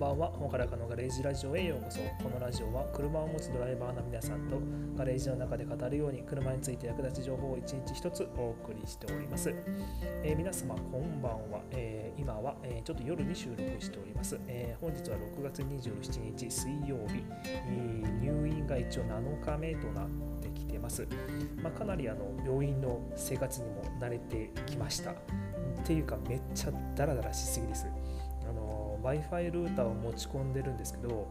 ばんは、ほからかのガレージラジオへようこそ。このラジオは車を持つドライバーの皆さんとガレージの中で語るように車について役立つ情報を一日一つお送りしております。えー、皆様、こんばんは。えー、今は、えー、ちょっと夜に収録しております。え本日は6月27日水曜日、え入院が一応7日目となってきてます。まあ、かなりあの病院の生活にも慣れてきました。っていうかめっちゃダラダラしすぎですあの。W i f i ルーターを持ち込んでるんですけども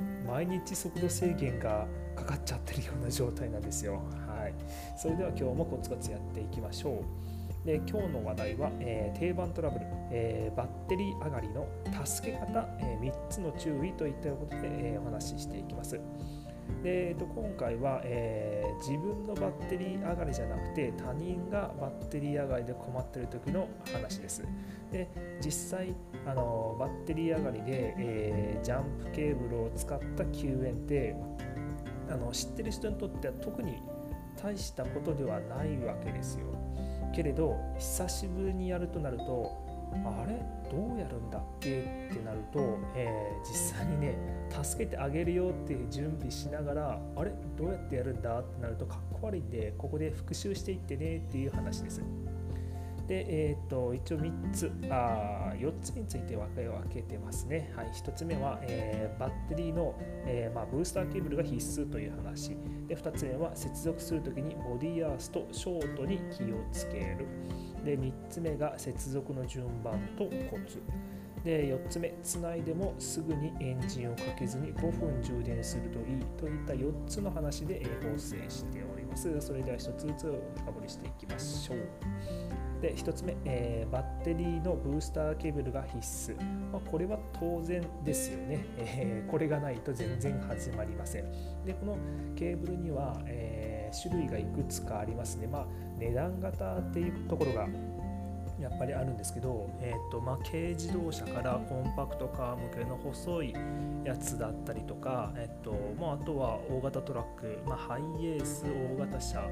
う毎日速度制限がかかっちゃってるような状態なんですよ。はい、それでは今日もコツコツやっていきましょう。で今日の話題は、えー、定番トラブル、えー、バッテリー上がりの助け方、えー、3つの注意といったことで、えお話ししていきます。で、えー、と今回は、えー、自分のバッテリー上がりじゃなくて他人がバッテリー上がりで困ってる時の話です。で実際あのバッテリー上がりで、えー、ジャンプケーブルを使った救援ってあの知ってる人にとっては特に大したことではないわけですよ。けれど久しぶりにやるとなるとあれ？どうやるんだっけ？ってなると、えー、実際にね助けてあげるよって準備しながらあれ？どうやってやるんだってなるとかっこ悪いんでここで復習していってねっていう話です。で、えーと、一応3つあ4つについて分けてますね。はい、1つ目は、えー、バッテリーの、えー、まあ、ブースターケーブルが必須という話。で2つ目は接続するときにボディアースとショートに気をつける。で3つ目が接続の順番とコツ。で4つ目つないでもすぐにエンジンをかけずに5分充電するといいといった4つの話で構成しております。それでは1つずつ深掘りしていきましょう。で1つ目、えー、バッテリーのブースターケーブルが必須、まあ、これは当然ですよね、えー、これがないと全然始まりません。でこのケーブルには、えー、種類がいくつかありますね、まあ、値段型っていうところがやっぱりあるんですけど、えーとまあ、軽自動車からコンパクトカー向けの細いやつだったりとか、えーとまあ、あとは大型トラック、まあ、ハイエース大型車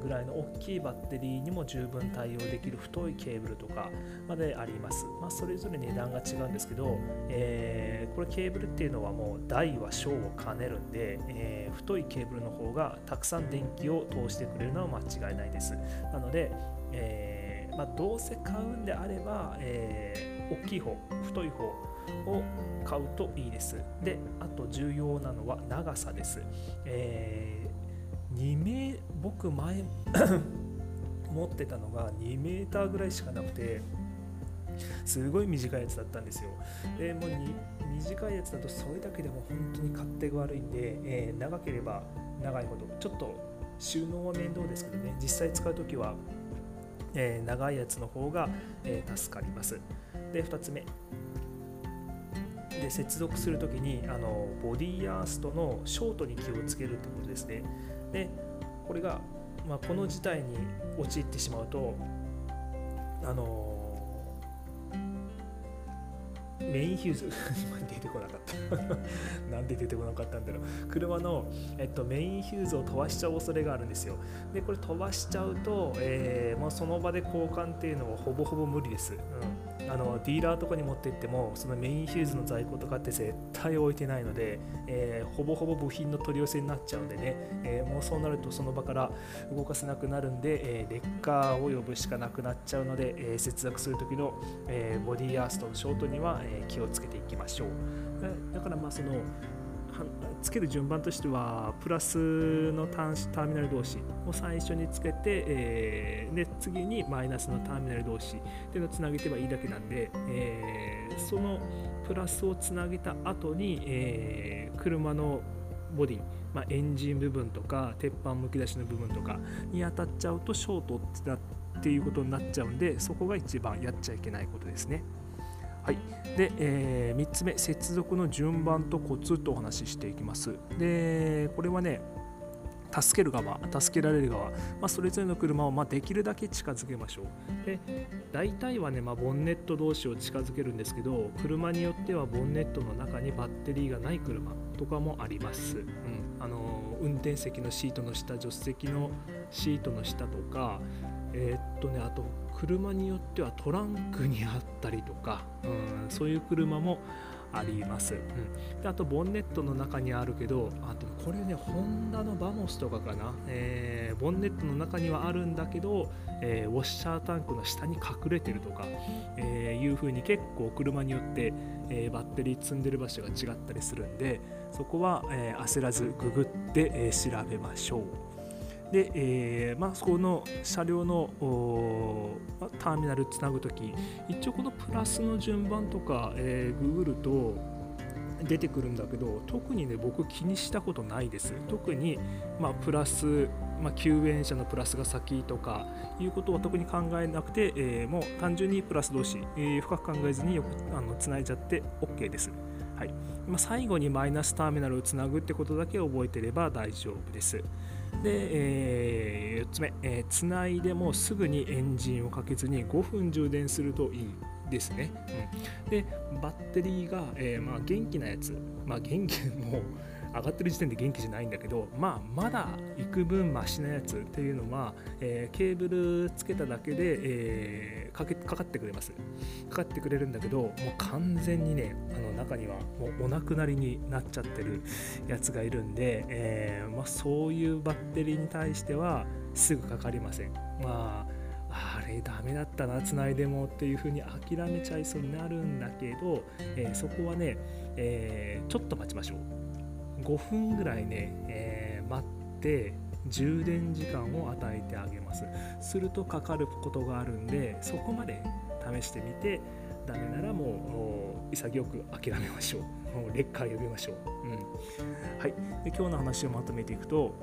ぐらいの大きいバッテリーにも十分対応できる太いケーブルとかまであります。まあ、それぞれ値段が違うんですけど、えー、これケーブルっていうのはもう大は小を兼ねるんで、えー、太いケーブルの方がたくさん電気を通してくれるのは間違いないです。なので、えー、まあ、どうせ買うんであれば、え大きい方、太い方を買うといいです。で、あと重要なのは長さです。え2メ僕前 持ってたのが2メーターぐらいしかなくてすごい短いやつだったんですよ。でもう短いやつだとそれだけでも本当に勝手が悪いんで、えー、長ければ長いほどちょっと収納は面倒ですけどね。実際使う時は、えー、長いやつの方が、えー、助かります。で2つ目。で接続するときにあのボディーアーストのショートに気をつけるってことですね。でこれが、まあ、この事態に陥ってしまうとあのメインヒューズ 今出てこなかった。なんで出てこなかったんだろう。車の、えっと、メインヒューズを飛ばしちゃう恐れがあるんですよ。でこれ飛ばしちゃうと、えーまあ、その場で交換っていうのはほぼほぼ無理です、うん。あのディーラーとかに持って行ってもそのメインヒューズの在庫とかって絶対置いてないので、えー、ほぼほぼ部品の取り寄せになっちゃうんでね、えー、もうそうなるとその場から動かせなくなるんで、えー、レッカーを呼ぶしかなくなっちゃうので、え接続する時の、えボディーアーストのショートには、え気をつけていきましょう。だからまあそのつける順番としてはプラスの端子ターミナル同士を最初につけて、えー、で次にマイナスのターミナル同士っていうのをつなげてはいいだけなんで、えー、そのプラスをつなげた後に、えー、車のボディ、まあ、エンジン部分とか鉄板むき出しの部分とかに当たっちゃうとショートっていうことになっちゃうんでそこが一番やっちゃいけないことですね。はい、で、えー、3つ目、接続の順番とコツとお話ししていきます。で、これはね、助ける側、助けられる側、まあ、それぞれの車をまできるだけ近づけましょう。で大体はね、まあ、ボンネット同士を近づけるんですけど、車によってはボンネットの中にバッテリーがない車とかもあります。うん、あの運転席のシートの下、助手席のシートの下とか、えー、っとねあと車によってはトランクにあったりとか、うん、そういう車もあります、うん、であとボンネットの中にあるけどあとこれねホンダのバモスとかかな、えー、ボンネットの中にはあるんだけど、えー、ウォッシャータンクの下に隠れてるとか、えー、いう風に結構車によって、えバッテリー積んでる場所が違ったりするんでそこは、え焦らずググって、え調べましょう。で、えーまあ、そこの車両のターミナルつなぐとき一応このプラスの順番とか、えー、ググると出てくるんだけど特にね僕気にしたことないです。特に、まあ、プラス、まあ、救援車のプラスが先とかいうことは特に考えなくて、えー、もう単純にプラス同士、えー、深く考えずによくあのつないじゃって OK です。はい。まあ、最後にマイナスターミナルをつなぐってことだけ覚えてれば大丈夫です。で、えー、4つ目、えー、つないでもすぐにエンジンをかけずに5分充電するといいですね。うん、で、バッテリーが、えー、まあ、元気なやつ、まあ、元気も上がってる時点で元気じゃないんだけど、まあ、まだ幾分マシなやつっていうのは、えー、ケーブルつけただけで、えー、かけかかってくれます。かかってくれるんだけどもう完全にねあの中にはもうお亡くなりになっちゃってるやつがいるんで、えー、まあ、そういうバッテリーに対してはすぐかかりません。まああれダメだったなつないでもっていう風に諦めちゃいそうになるんだけど、えー、そこはね、えー、ちょっと待ちましょう。5分ぐらいね、えー、待って充電時間を与えてあげます。するとかかることがあるんでそこまで試してみてダメならもう潔く諦めましょう。もうレッカー呼びましょう、うん。はい、で今日の話をまとめていくと、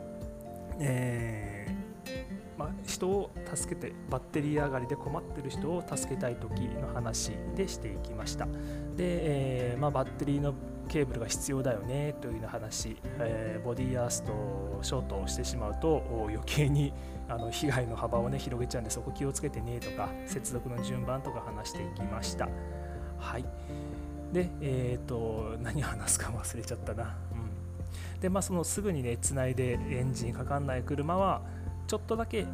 えー、まあ、人を助けてバッテリー上がりで困ってる人を助けたい時の話でしていきました。で、えー、まあ、バッテリーのケーブルが必要だよねというような話、えー、ボディアースとショートをしてしまうと余計にあの被害の幅をね広げちゃうんでそこ気をつけてねとか接続の順番とか話していきました。はい。でえっ、ー、と何話すか忘れちゃったな、うん、でまあそのすぐにねつないでエンジンかかんない車はちょっとだけ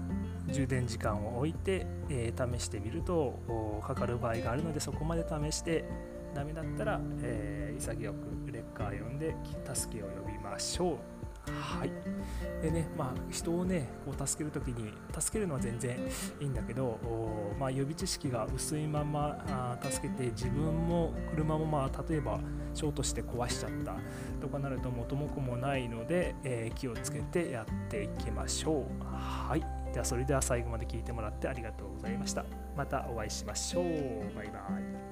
充電時間を置いて、えー、試してみるとかかる場合があるのでそこまで試してダメだったら、えー、潔くレッカー呼んで助けを呼びましょう。はいでねまあ、人をねこう助ける時に助けるのは全然いいんだけど、まあ、予備知識が薄いままあ助けて自分も車も、まあ、例えばショートして壊しちゃったとかなると元も子もないので、えー、気をつけてやっていきましょう。はいではそれでは最後まで聞いてもらってありがとうございました。またお会いしましょう。バイバイ。